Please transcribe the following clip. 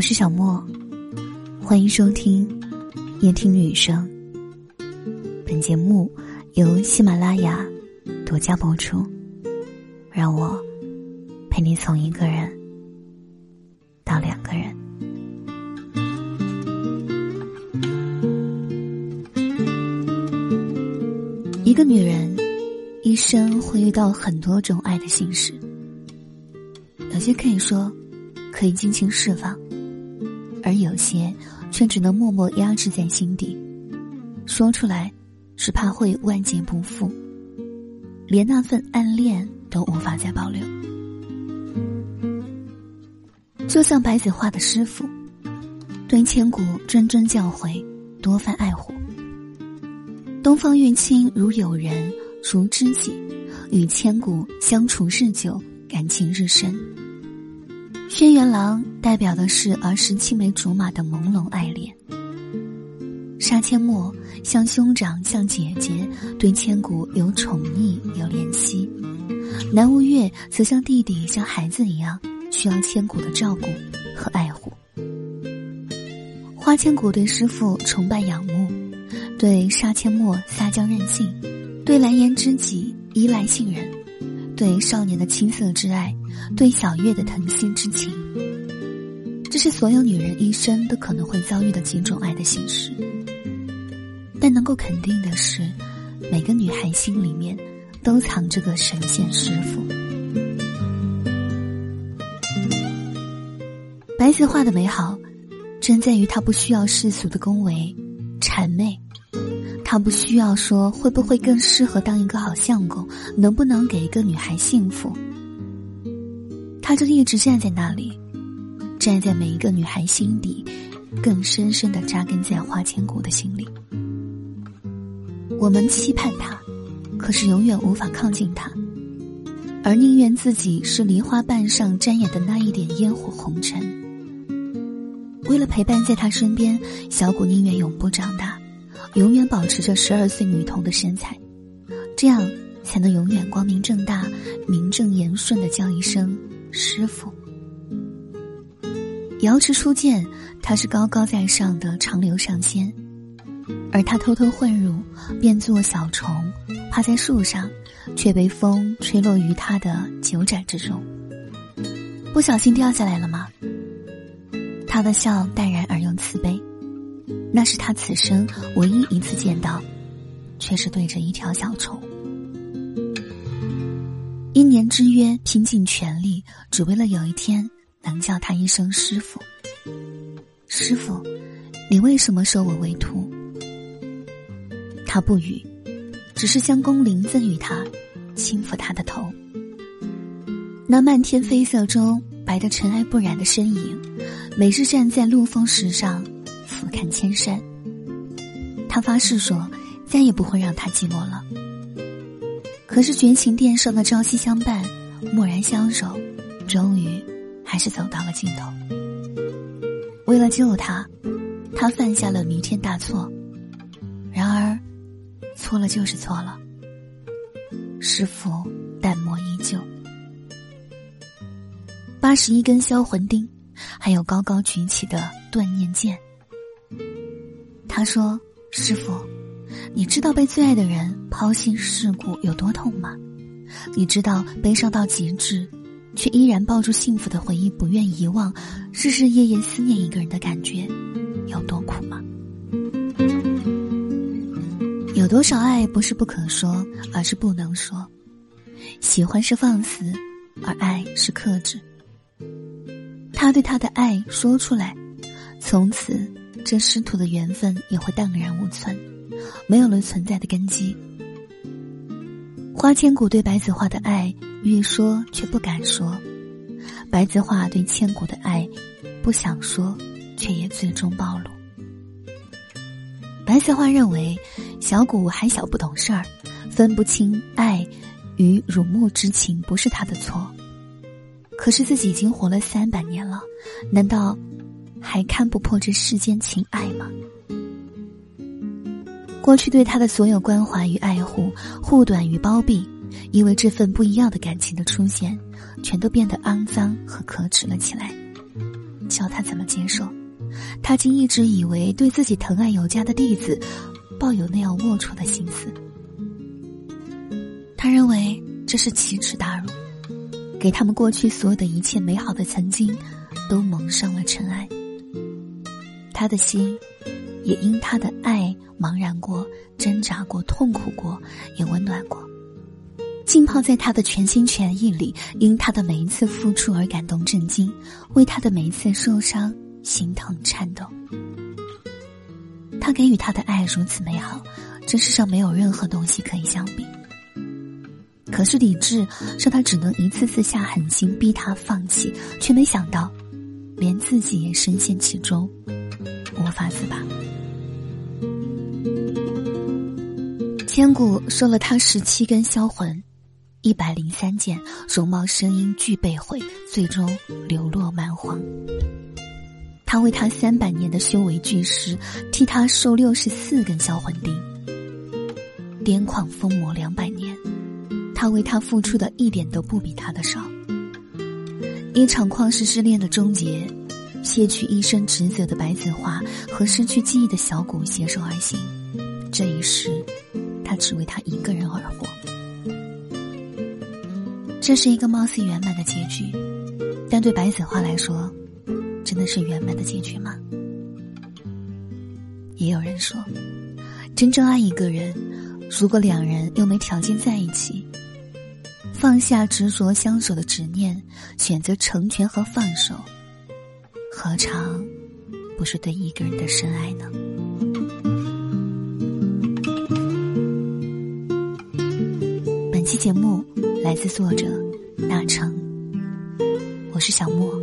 我是小莫，欢迎收听夜听女生。本节目由喜马拉雅独家播出。让我陪你从一个人到两个人。一个女人一生会遇到很多种爱的形式，有些可以说，可以尽情释放。而有些却只能默默压制在心底，说出来是怕会万劫不复，连那份暗恋都无法再保留。就像白子画的师傅，对千古谆谆教诲，多番爱护。东方玉清如友人，如知己，与千古相处日久，感情日深。轩辕郎代表的是儿时青梅竹马的朦胧爱恋，杀阡陌像兄长像姐姐，对千古有宠溺有怜惜；南无月则像弟弟像孩子一样，需要千古的照顾和爱护。花千骨对师傅崇拜仰慕，对杀阡陌撒娇任性，对蓝颜知己依赖信任，对少年的青涩之爱。对小月的疼惜之情，这是所有女人一生都可能会遭遇的几种爱的形式。但能够肯定的是，每个女孩心里面都藏着个神仙师傅。白子画的美好，正在于她不需要世俗的恭维、谄媚，他不需要说会不会更适合当一个好相公，能不能给一个女孩幸福。他就一直站在那里，站在每一个女孩心底，更深深的扎根在花千骨的心里。我们期盼他，可是永远无法靠近他，而宁愿自己是梨花瓣上沾染的那一点烟火红尘。为了陪伴在他身边，小谷宁愿永不长大，永远保持着十二岁女童的身材，这样才能永远光明正大、名正言顺的叫一声。师傅，瑶池初见，他是高高在上的长流上仙，而他偷偷混入，变作小虫，趴在树上，却被风吹落于他的九盏之中。不小心掉下来了吗？他的笑淡然而又慈悲，那是他此生唯一一次见到，却是对着一条小虫。一年之约，拼尽全力，只为了有一天能叫他一声师傅。师傅，你为什么收我为徒？他不语，只是将弓铃赠予他，轻抚他的头。那漫天飞色中，白得尘埃不染的身影，每日站在陆风石上，俯瞰千山。他发誓说，再也不会让他寂寞了。可是绝情殿上的朝夕相伴，蓦然相守，终于还是走到了尽头。为了救他，他犯下了弥天大错。然而，错了就是错了。师傅淡漠依旧，八十一根销魂钉，还有高高举起的断念剑。他说：“师傅。”你知道被最爱的人抛心事故有多痛吗？你知道悲伤到极致，却依然抱住幸福的回忆不愿遗忘，日日夜夜思念一个人的感觉有多苦吗？有多少爱不是不可说，而是不能说？喜欢是放肆，而爱是克制。他对他的爱说出来，从此这师徒的缘分也会荡然无存。没有了存在的根基。花千骨对白子画的爱，欲说却不敢说；白子画对千骨的爱，不想说，却也最终暴露。白子画认为，小骨还小不懂事儿，分不清爱与辱没之情不是他的错。可是自己已经活了三百年了，难道还看不破这世间情爱吗？过去对他的所有关怀与爱护、护短与包庇，因为这份不一样的感情的出现，全都变得肮脏和可耻了起来。叫他怎么接受。他竟一直以为对自己疼爱有加的弟子，抱有那样龌龊的心思。他认为这是奇耻大辱，给他们过去所有的一切美好的曾经，都蒙上了尘埃。他的心，也因他的爱茫然过、挣扎过、痛苦过，也温暖过。浸泡在他的全心全意里，因他的每一次付出而感动震惊，为他的每一次受伤心疼颤抖。他给予他的爱如此美好，这世上没有任何东西可以相比。可是理智让他只能一次次下狠心逼他放弃，却没想到，连自己也深陷其中。无法自拔。千古收了他十七根销魂，一百零三件容貌声音俱被毁，最终流落蛮荒。他为他三百年的修为巨石，替他收六十四根销魂钉。癫狂疯魔两百年，他为他付出的一点都不比他的少。一场旷世失恋的终结。卸去一生职责的白子画和失去记忆的小谷携手而行，这一世，他只为他一个人而活。这是一个貌似圆满的结局，但对白子画来说，真的是圆满的结局吗？也有人说，真正爱一个人，如果两人又没条件在一起，放下执着相守的执念，选择成全和放手。何尝不是对一个人的深爱呢？本期节目来自作者大成，我是小莫，